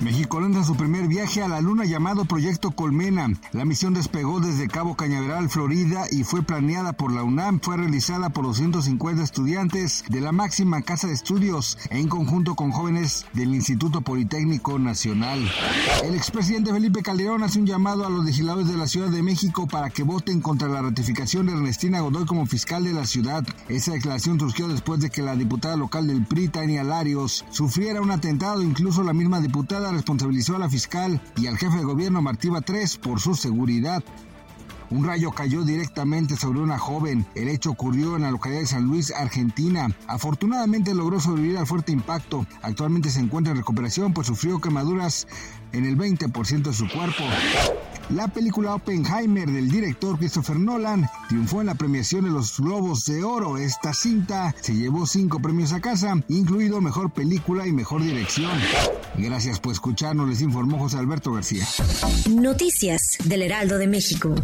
México lanza su primer viaje a la Luna llamado Proyecto Colmena. La misión despegó desde Cabo Cañaveral, Florida, y fue planeada por la UNAM. Fue realizada por 250 estudiantes de la máxima casa de estudios en conjunto con jóvenes del Instituto Politécnico Nacional. El expresidente Felipe Calderón hace un llamado a los legisladores de la Ciudad de México para que voten contra la ratificación de Ernestina Godoy como fiscal de la ciudad. Esa declaración surgió después de que la diputada local del PRI, Tania Larios, sufriera un atentado. Incluso la misma diputada responsabilizó a la fiscal y al jefe de gobierno Martí Batres por su seguridad. Un rayo cayó directamente sobre una joven. El hecho ocurrió en la localidad de San Luis, Argentina. Afortunadamente logró sobrevivir al fuerte impacto. Actualmente se encuentra en recuperación pues sufrió quemaduras en el 20% de su cuerpo. La película Oppenheimer del director Christopher Nolan triunfó en la premiación de los Globos de Oro. Esta cinta se llevó cinco premios a casa, incluido Mejor Película y Mejor Dirección. Gracias por escucharnos, les informó José Alberto García. Noticias del Heraldo de México.